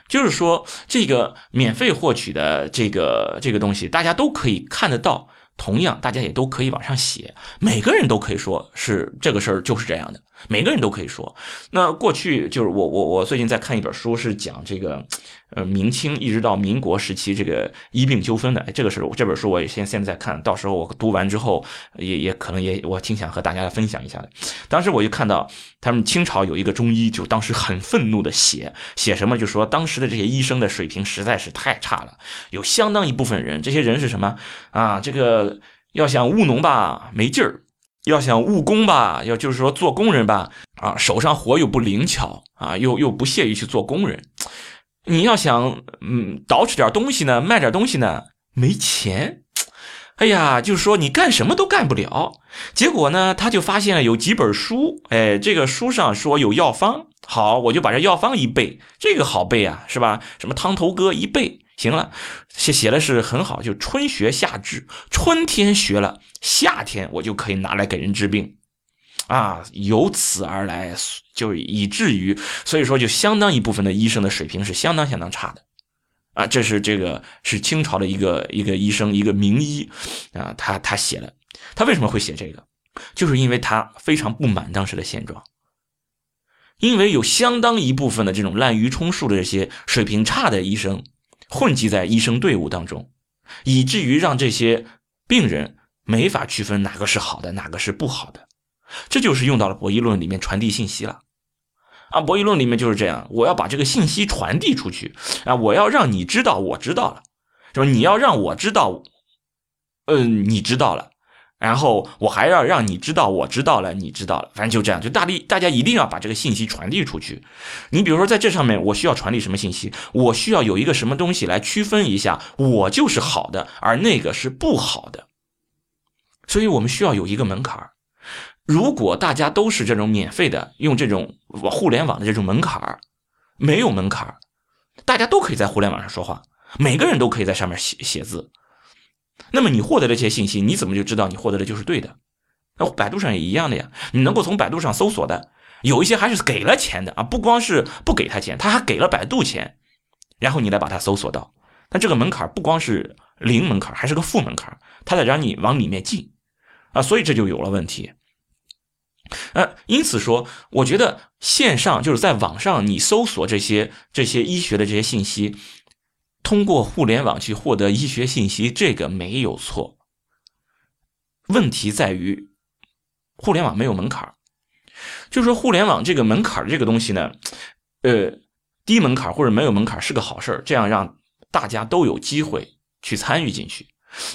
就是说这个免费获取的这个这个东西，大家都可以看得到。同样，大家也都可以往上写，每个人都可以说是这个事儿就是这样的，每个人都可以说。那过去就是我我我最近在看一本书，是讲这个。呃，明清一直到民国时期，这个医病纠纷的，这个是这本书我也现现在在看到时候我读完之后，也也可能也我挺想和大家分享一下的。当时我就看到他们清朝有一个中医，就当时很愤怒的写写什么，就说当时的这些医生的水平实在是太差了，有相当一部分人，这些人是什么啊？这个要想务农吧没劲儿，要想务工吧，要就是说做工人吧，啊手上活又不灵巧啊，又又不屑于去做工人。你要想，嗯，捯饬点东西呢，卖点东西呢，没钱。哎呀，就是说你干什么都干不了。结果呢，他就发现了有几本书，哎，这个书上说有药方，好，我就把这药方一背，这个好背啊，是吧？什么汤头歌一背，行了，写写的是很好，就春学夏治，春天学了，夏天我就可以拿来给人治病。啊，由此而来，就以至于，所以说，就相当一部分的医生的水平是相当相当差的，啊，这是这个是清朝的一个一个医生，一个名医，啊，他他写的，他为什么会写这个？就是因为他非常不满当时的现状，因为有相当一部分的这种滥竽充数的这些水平差的医生混迹在医生队伍当中，以至于让这些病人没法区分哪个是好的，哪个是不好的。这就是用到了博弈论里面传递信息了，啊，博弈论里面就是这样，我要把这个信息传递出去啊，我要让你知道我知道了，是吧？你要让我知道，嗯，你知道了，然后我还要让你知道我知道了，你知道了，反正就这样，就大力大家一定要把这个信息传递出去。你比如说在这上面，我需要传递什么信息？我需要有一个什么东西来区分一下，我就是好的，而那个是不好的。所以我们需要有一个门槛儿。如果大家都是这种免费的，用这种互联网的这种门槛儿，没有门槛儿，大家都可以在互联网上说话，每个人都可以在上面写写字，那么你获得这些信息，你怎么就知道你获得的就是对的？那百度上也一样的呀，你能够从百度上搜索的，有一些还是给了钱的啊，不光是不给他钱，他还给了百度钱，然后你来把它搜索到，那这个门槛不光是零门槛，还是个负门槛，他得让你往里面进啊，所以这就有了问题。呃，因此说，我觉得线上就是在网上，你搜索这些这些医学的这些信息，通过互联网去获得医学信息，这个没有错。问题在于，互联网没有门槛就是说互联网这个门槛这个东西呢，呃，低门槛或者没有门槛是个好事这样让大家都有机会去参与进去。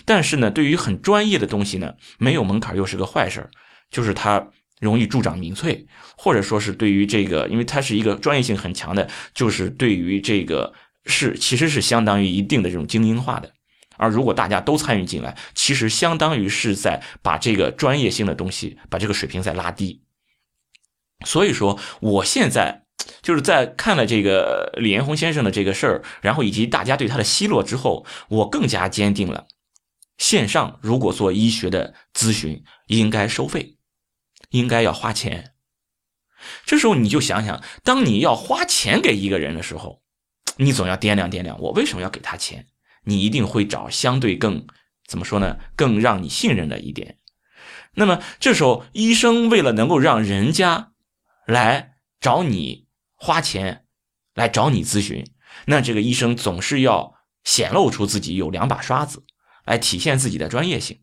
但是呢，对于很专业的东西呢，没有门槛又是个坏事儿就是它。容易助长民粹，或者说是对于这个，因为它是一个专业性很强的，就是对于这个是其实是相当于一定的这种精英化的。而如果大家都参与进来，其实相当于是在把这个专业性的东西，把这个水平在拉低。所以说，我现在就是在看了这个李彦宏先生的这个事儿，然后以及大家对他的奚落之后，我更加坚定了，线上如果做医学的咨询，应该收费。应该要花钱，这时候你就想想，当你要花钱给一个人的时候，你总要掂量掂量，我为什么要给他钱？你一定会找相对更怎么说呢？更让你信任的一点。那么这时候，医生为了能够让人家来找你花钱，来找你咨询，那这个医生总是要显露出自己有两把刷子，来体现自己的专业性。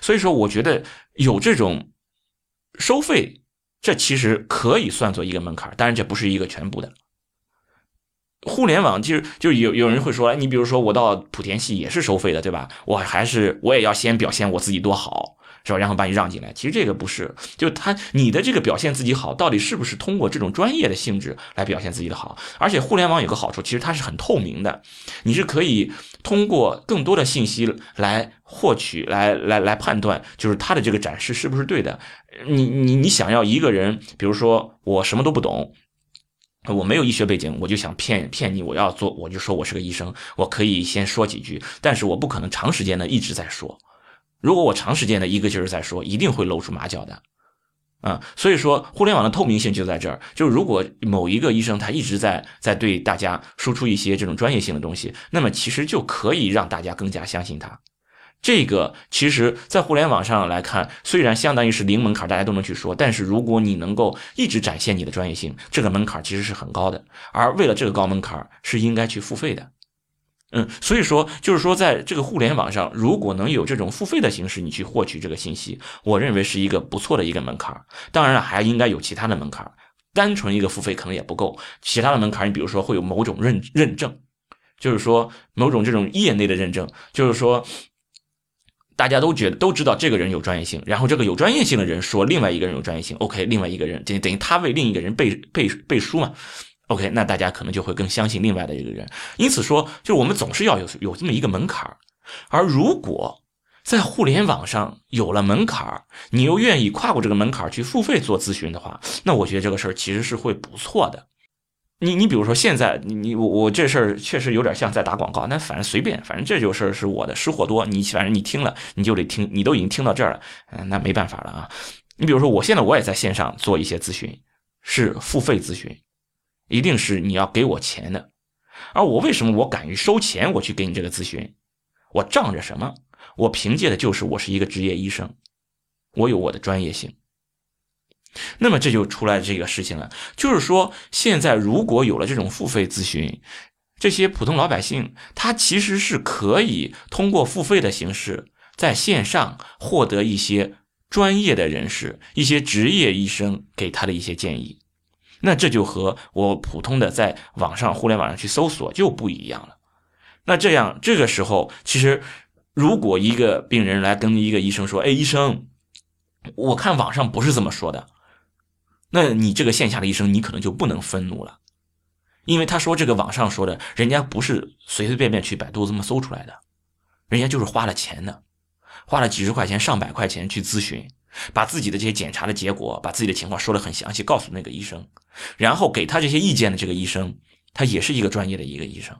所以说，我觉得有这种。收费，这其实可以算作一个门槛，当然这不是一个全部的。互联网其实就有有人会说，你比如说我到莆田系也是收费的，对吧？我还是我也要先表现我自己多好。是吧？然后把你让进来，其实这个不是，就他你的这个表现自己好，到底是不是通过这种专业的性质来表现自己的好？而且互联网有个好处，其实它是很透明的，你是可以通过更多的信息来获取、来来来判断，就是他的这个展示是不是对的。你你你想要一个人，比如说我什么都不懂，我没有医学背景，我就想骗骗你，我要做，我就说我是个医生，我可以先说几句，但是我不可能长时间的一直在说。如果我长时间的一个劲儿在说，一定会露出马脚的，啊，所以说互联网的透明性就在这儿。就是如果某一个医生他一直在在对大家输出一些这种专业性的东西，那么其实就可以让大家更加相信他。这个其实，在互联网上来看，虽然相当于是零门槛，大家都能去说，但是如果你能够一直展现你的专业性，这个门槛其实是很高的。而为了这个高门槛，是应该去付费的。嗯，所以说，就是说，在这个互联网上，如果能有这种付费的形式，你去获取这个信息，我认为是一个不错的一个门槛。当然了，还应该有其他的门槛，单纯一个付费可能也不够。其他的门槛，你比如说会有某种认认证，就是说某种这种业内的认证，就是说大家都觉得都知道这个人有专业性，然后这个有专业性的人说另外一个人有专业性，OK，另外一个人等等于他为另一个人背背背书嘛。OK，那大家可能就会更相信另外的一个人。因此说，就是我们总是要有有这么一个门槛儿。而如果在互联网上有了门槛儿，你又愿意跨过这个门槛儿去付费做咨询的话，那我觉得这个事儿其实是会不错的。你你比如说现在你你我我这事儿确实有点像在打广告，那反正随便，反正这就事儿是我的失火多，你反正你听了你就得听，你都已经听到这儿了，嗯，那没办法了啊。你比如说我现在我也在线上做一些咨询，是付费咨询。一定是你要给我钱的，而我为什么我敢于收钱？我去给你这个咨询，我仗着什么？我凭借的就是我是一个职业医生，我有我的专业性。那么这就出来这个事情了，就是说现在如果有了这种付费咨询，这些普通老百姓他其实是可以通过付费的形式在线上获得一些专业的人士、一些职业医生给他的一些建议。那这就和我普通的在网上互联网上去搜索就不一样了。那这样这个时候，其实如果一个病人来跟一个医生说：“哎，医生，我看网上不是这么说的。”那你这个线下的医生，你可能就不能愤怒了，因为他说这个网上说的，人家不是随随便便去百度这么搜出来的，人家就是花了钱的，花了几十块钱、上百块钱去咨询。把自己的这些检查的结果，把自己的情况说得很详细，告诉那个医生，然后给他这些意见的这个医生，他也是一个专业的一个医生，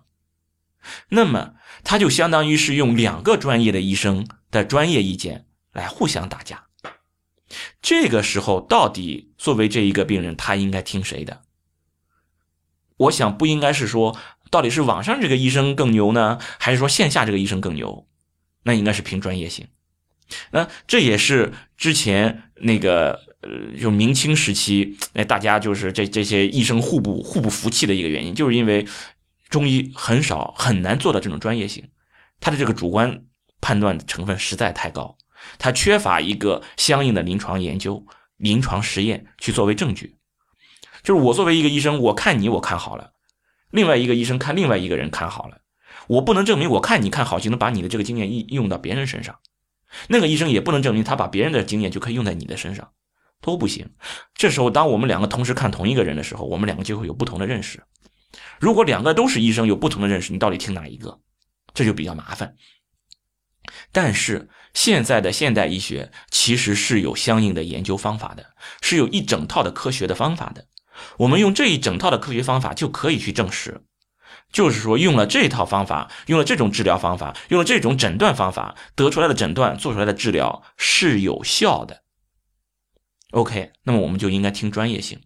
那么他就相当于是用两个专业的医生的专业意见来互相打架。这个时候，到底作为这一个病人，他应该听谁的？我想不应该是说，到底是网上这个医生更牛呢，还是说线下这个医生更牛？那应该是凭专业性。那这也是之前那个呃，就明清时期，哎，大家就是这这些医生互不互不服气的一个原因，就是因为中医很少很难做到这种专业性，他的这个主观判断成分实在太高，他缺乏一个相应的临床研究、临床实验去作为证据。就是我作为一个医生，我看你我看好了，另外一个医生看另外一个人看好了，我不能证明我看你看好就能把你的这个经验应用到别人身上。那个医生也不能证明他把别人的经验就可以用在你的身上，都不行。这时候，当我们两个同时看同一个人的时候，我们两个就会有不同的认识。如果两个都是医生，有不同的认识，你到底听哪一个？这就比较麻烦。但是现在的现代医学其实是有相应的研究方法的，是有一整套的科学的方法的。我们用这一整套的科学方法就可以去证实。就是说，用了这套方法，用了这种治疗方法，用了这种诊断方法，得出来的诊断，做出来的治疗是有效的。OK，那么我们就应该听专业性。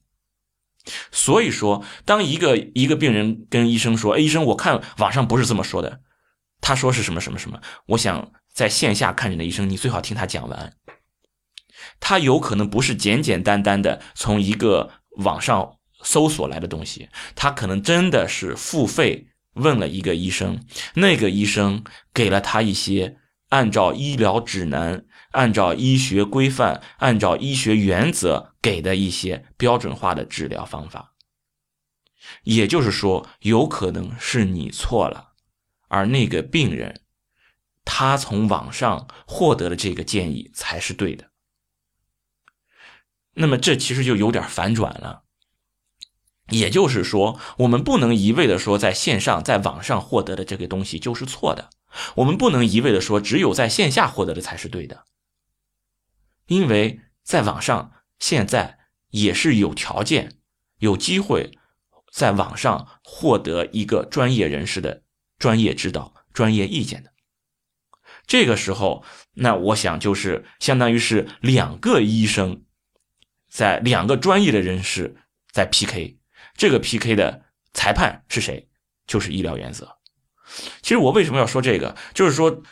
所以说，当一个一个病人跟医生说：“哎，医生，我看网上不是这么说的，他说是什么什么什么。”我想在线下看诊的医生，你最好听他讲完。他有可能不是简简单单的从一个网上。搜索来的东西，他可能真的是付费问了一个医生，那个医生给了他一些按照医疗指南、按照医学规范、按照医学原则给的一些标准化的治疗方法。也就是说，有可能是你错了，而那个病人他从网上获得的这个建议才是对的。那么这其实就有点反转了。也就是说，我们不能一味的说在线上、在网上获得的这个东西就是错的，我们不能一味的说只有在线下获得的才是对的，因为在网上现在也是有条件、有机会在网上获得一个专业人士的专业指导、专业意见的。这个时候，那我想就是相当于是两个医生。在两个专业的人士在 PK，这个 PK 的裁判是谁？就是医疗原则。其实我为什么要说这个？就是说，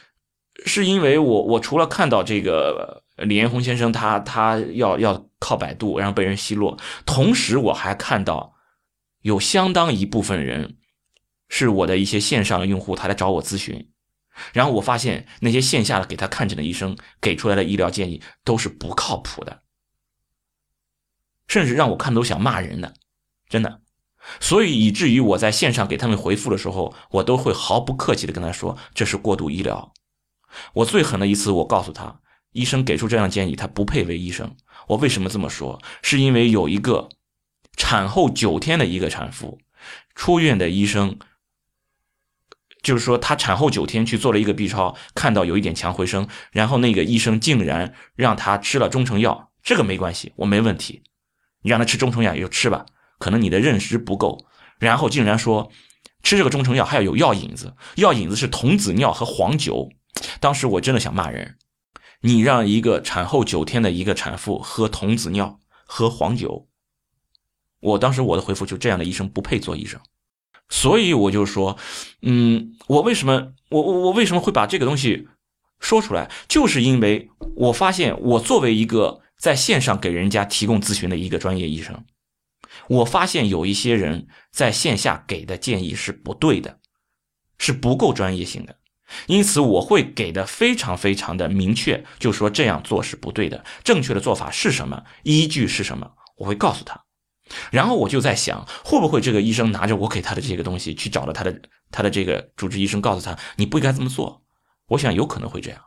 是因为我我除了看到这个李彦宏先生他他要要靠百度，然后被人奚落，同时我还看到有相当一部分人是我的一些线上的用户，他来找我咨询，然后我发现那些线下的给他看诊的医生给出来的医疗建议都是不靠谱的，甚至让我看都想骂人的，真的。所以以至于我在线上给他们回复的时候，我都会毫不客气的跟他说这是过度医疗。我最狠的一次，我告诉他，医生给出这样建议，他不配为医生。我为什么这么说？是因为有一个产后九天的一个产妇出院的医生，就是说她产后九天去做了一个 B 超，看到有一点强回声，然后那个医生竟然让她吃了中成药。这个没关系，我没问题，你让她吃中成药就吃吧。可能你的认识不够，然后竟然说吃这个中成药还要有药引子，药引子是童子尿和黄酒。当时我真的想骂人，你让一个产后九天的一个产妇喝童子尿、喝黄酒，我当时我的回复就这样的医生不配做医生。所以我就说，嗯，我为什么我我我为什么会把这个东西说出来，就是因为我发现我作为一个在线上给人家提供咨询的一个专业医生。我发现有一些人在线下给的建议是不对的，是不够专业性的，因此我会给的非常非常的明确，就说这样做是不对的，正确的做法是什么，依据是什么，我会告诉他。然后我就在想，会不会这个医生拿着我给他的这个东西去找了他的他的这个主治医生，告诉他你不应该这么做。我想有可能会这样。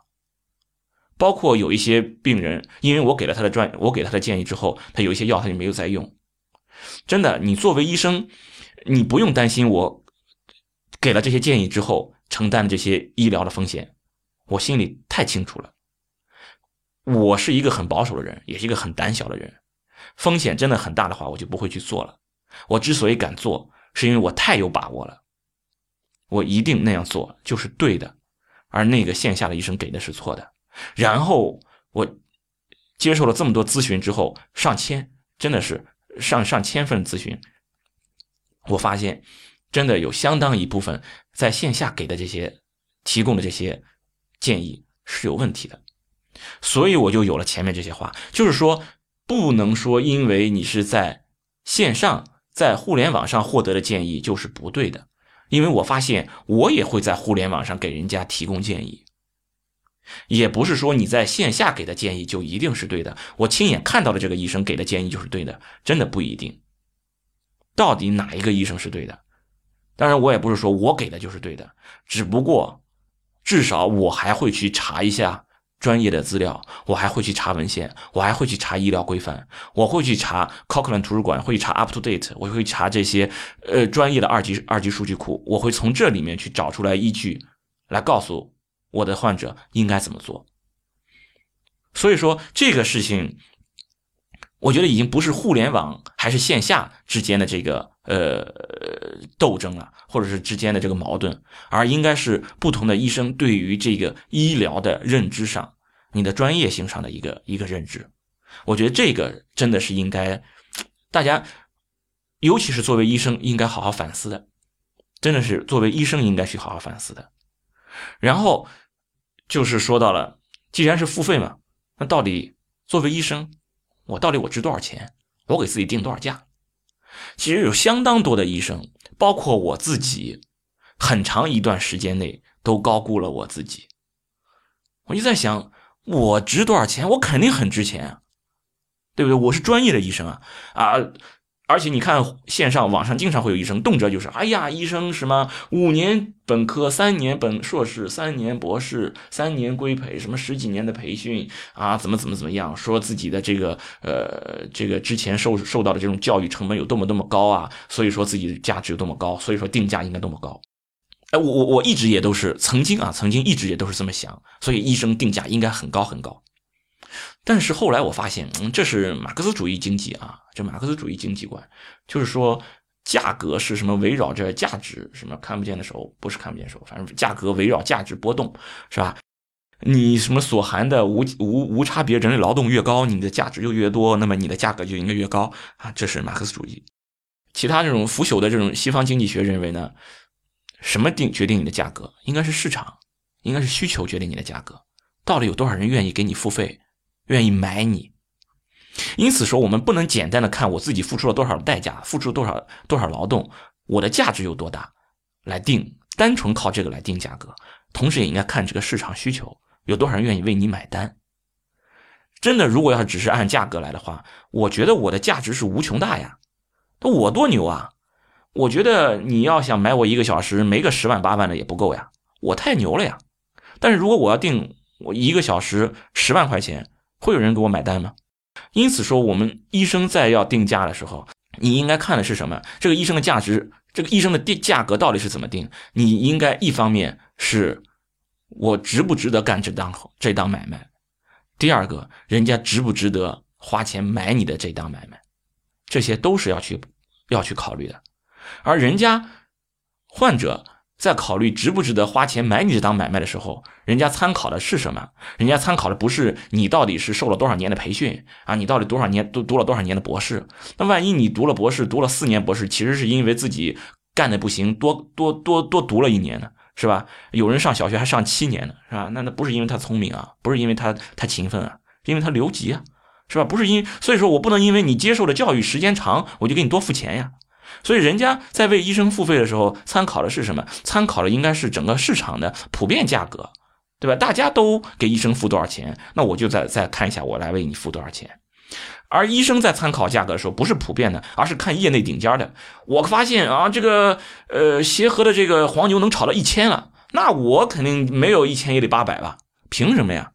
包括有一些病人，因为我给了他的专，我给他的建议之后，他有一些药他就没有再用。真的，你作为医生，你不用担心我给了这些建议之后承担的这些医疗的风险，我心里太清楚了。我是一个很保守的人，也是一个很胆小的人，风险真的很大的话，我就不会去做了。我之所以敢做，是因为我太有把握了，我一定那样做就是对的，而那个线下的医生给的是错的。然后我接受了这么多咨询之后，上千，真的是。上上千份咨询，我发现真的有相当一部分在线下给的这些提供的这些建议是有问题的，所以我就有了前面这些话，就是说不能说因为你是在线上在互联网上获得的建议就是不对的，因为我发现我也会在互联网上给人家提供建议。也不是说你在线下给的建议就一定是对的，我亲眼看到的这个医生给的建议就是对的，真的不一定。到底哪一个医生是对的？当然，我也不是说我给的就是对的，只不过至少我还会去查一下专业的资料，我还会去查文献，我还会去查医疗规范，我会去查 Cochrane 图书馆，会查 Up to Date，我会查这些呃专业的二级二级数据库，我会从这里面去找出来依据，来告诉。我的患者应该怎么做？所以说这个事情，我觉得已经不是互联网还是线下之间的这个呃斗争了，或者是之间的这个矛盾，而应该是不同的医生对于这个医疗的认知上，你的专业性上的一个一个认知。我觉得这个真的是应该大家，尤其是作为医生应该好好反思的，真的是作为医生应该去好好反思的。然后。就是说到了，既然是付费嘛，那到底作为医生，我到底我值多少钱？我给自己定多少价？其实有相当多的医生，包括我自己，很长一段时间内都高估了我自己。我就在想，我值多少钱？我肯定很值钱啊，对不对？我是专业的医生啊啊！而且你看，线上网上经常会有医生，动辄就是，哎呀，医生什么五年本科、三年本硕士、三年博士、三年规培，什么十几年的培训啊，怎么怎么怎么样，说自己的这个呃这个之前受受到的这种教育成本有多么多么高啊，所以说自己的价值有多么高，所以说定价应该多么高。哎，我我我一直也都是曾经啊，曾经一直也都是这么想，所以医生定价应该很高很高。但是后来我发现，嗯，这是马克思主义经济啊，这马克思主义经济观，就是说价格是什么围绕着价值，什么看不见的手，不是看不见手，反正价格围绕价值波动，是吧？你什么所含的无无无差别人类劳动越高，你的价值就越多，那么你的价格就应该越高啊！这是马克思主义。其他这种腐朽的这种西方经济学认为呢，什么定决定你的价格？应该是市场，应该是需求决定你的价格。到底有多少人愿意给你付费，愿意买你？因此说，我们不能简单的看我自己付出了多少代价，付出了多少多少劳动，我的价值有多大来定，单纯靠这个来定价格。同时也应该看这个市场需求。有多少人愿意为你买单？真的，如果要只是按价格来的话，我觉得我的价值是无穷大呀。我多牛啊！我觉得你要想买我一个小时，没个十万八万的也不够呀，我太牛了呀。但是如果我要定我一个小时十万块钱，会有人给我买单吗？因此说，我们医生在要定价的时候，你应该看的是什么？这个医生的价值，这个医生的定价格到底是怎么定？你应该一方面是。我值不值得干这档这档买卖？第二个人家值不值得花钱买你的这档买卖？这些都是要去要去考虑的。而人家患者在考虑值不值得花钱买你这档买卖的时候，人家参考的是什么？人家参考的不是你到底是受了多少年的培训啊，你到底多少年读读了多少年的博士？那万一你读了博士，读了四年博士，其实是因为自己干的不行，多多多多读了一年呢？是吧？有人上小学还上七年呢，是吧？那那不是因为他聪明啊，不是因为他他勤奋啊，因为他留级啊，是吧？不是因，所以说我不能因为你接受的教育时间长，我就给你多付钱呀。所以人家在为医生付费的时候，参考的是什么？参考的应该是整个市场的普遍价格，对吧？大家都给医生付多少钱，那我就再再看一下，我来为你付多少钱。而医生在参考价格的时候，不是普遍的，而是看业内顶尖的。我发现啊，这个呃协和的这个黄牛能炒到一千了，那我肯定没有一千也得八百吧？凭什么呀？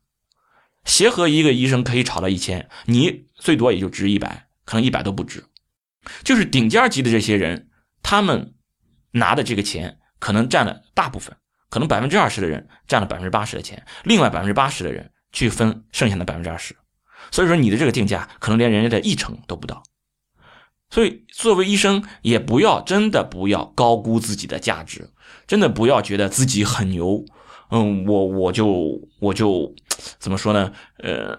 协和一个医生可以炒到一千，你最多也就值一百，可能一百都不值。就是顶尖级的这些人，他们拿的这个钱可能占了大部分，可能百分之二十的人占了百分之八十的钱，另外百分之八十的人去分剩下的百分之二十。所以说你的这个定价可能连人家的一成都不到，所以作为医生也不要真的不要高估自己的价值，真的不要觉得自己很牛，嗯，我我就我就怎么说呢？呃，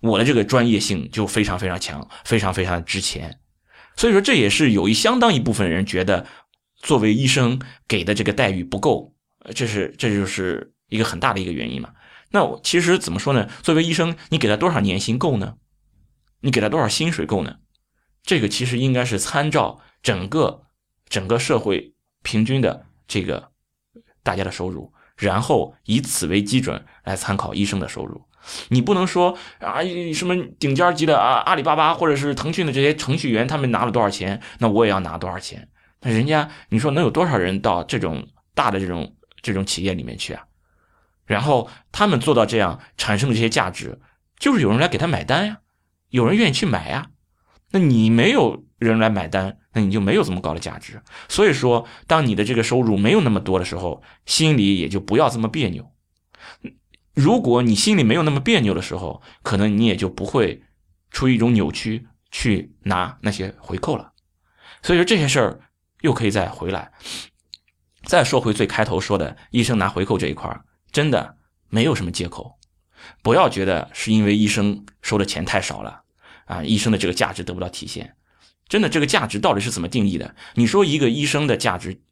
我的这个专业性就非常非常强，非常非常值钱。所以说这也是有一相当一部分人觉得作为医生给的这个待遇不够，这是这就是一个很大的一个原因嘛。那其实怎么说呢？作为医生，你给他多少年薪够呢？你给他多少薪水够呢？这个其实应该是参照整个整个社会平均的这个大家的收入，然后以此为基准来参考医生的收入。你不能说啊，什么顶尖级的啊，阿里巴巴或者是腾讯的这些程序员，他们拿了多少钱，那我也要拿多少钱？那人家你说能有多少人到这种大的这种这种企业里面去啊？然后他们做到这样产生的这些价值，就是有人来给他买单呀，有人愿意去买呀。那你没有人来买单，那你就没有这么高的价值。所以说，当你的这个收入没有那么多的时候，心里也就不要这么别扭。如果你心里没有那么别扭的时候，可能你也就不会出于一种扭曲去拿那些回扣了。所以说这些事儿又可以再回来，再说回最开头说的医生拿回扣这一块儿。真的没有什么借口，不要觉得是因为医生收的钱太少了啊，医生的这个价值得不到体现。真的，这个价值到底是怎么定义的？你说一个医生的价值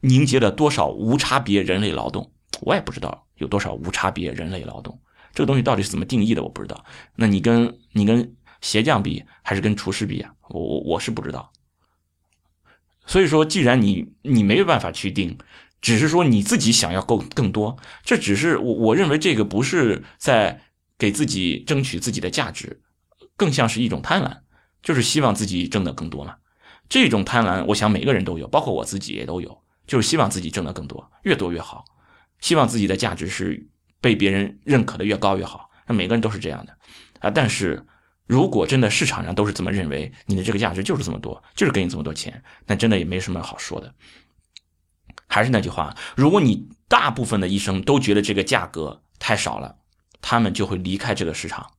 凝结了多少无差别人类劳动？我也不知道有多少无差别人类劳动，这个东西到底是怎么定义的？我不知道。那你跟你跟鞋匠比，还是跟厨师比啊？我我我是不知道。所以说，既然你你没有办法去定。只是说你自己想要够更多，这只是我我认为这个不是在给自己争取自己的价值，更像是一种贪婪，就是希望自己挣得更多嘛。这种贪婪，我想每个人都有，包括我自己也都有，就是希望自己挣得更多，越多越好，希望自己的价值是被别人认可的越高越好。那每个人都是这样的啊。但是如果真的市场上都是这么认为，你的这个价值就是这么多，就是给你这么多钱，那真的也没什么好说的。还是那句话，如果你大部分的医生都觉得这个价格太少了，他们就会离开这个市场，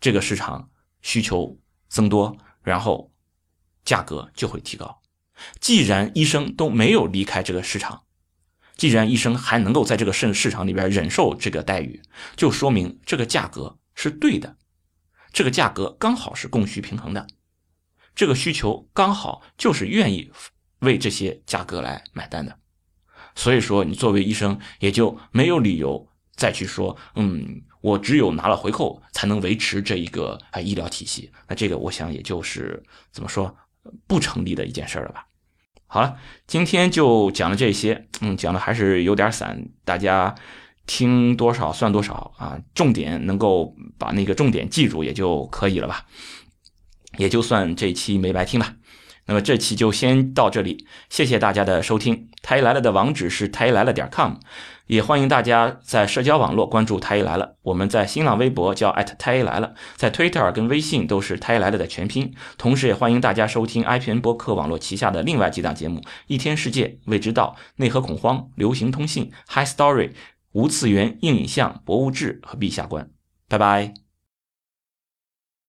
这个市场需求增多，然后价格就会提高。既然医生都没有离开这个市场，既然医生还能够在这个市市场里边忍受这个待遇，就说明这个价格是对的，这个价格刚好是供需平衡的，这个需求刚好就是愿意为这些价格来买单的。所以说，你作为医生也就没有理由再去说，嗯，我只有拿了回扣才能维持这一个啊医疗体系。那这个我想也就是怎么说不成立的一件事了吧。好了，今天就讲了这些，嗯，讲的还是有点散，大家听多少算多少啊，重点能够把那个重点记住也就可以了吧，也就算这期没白听吧。那么这期就先到这里，谢谢大家的收听。他来了的网址是他来了点 com，也欢迎大家在社交网络关注太医来了。我们在新浪微博叫太医来了，在 Twitter 跟微信都是太医来了的全拼。同时，也欢迎大家收听 IPN 博客网络旗下的另外几档节目：一天世界、未知道、内核恐慌、流行通信、High Story、无次元硬影像、博物志和陛下观。拜拜。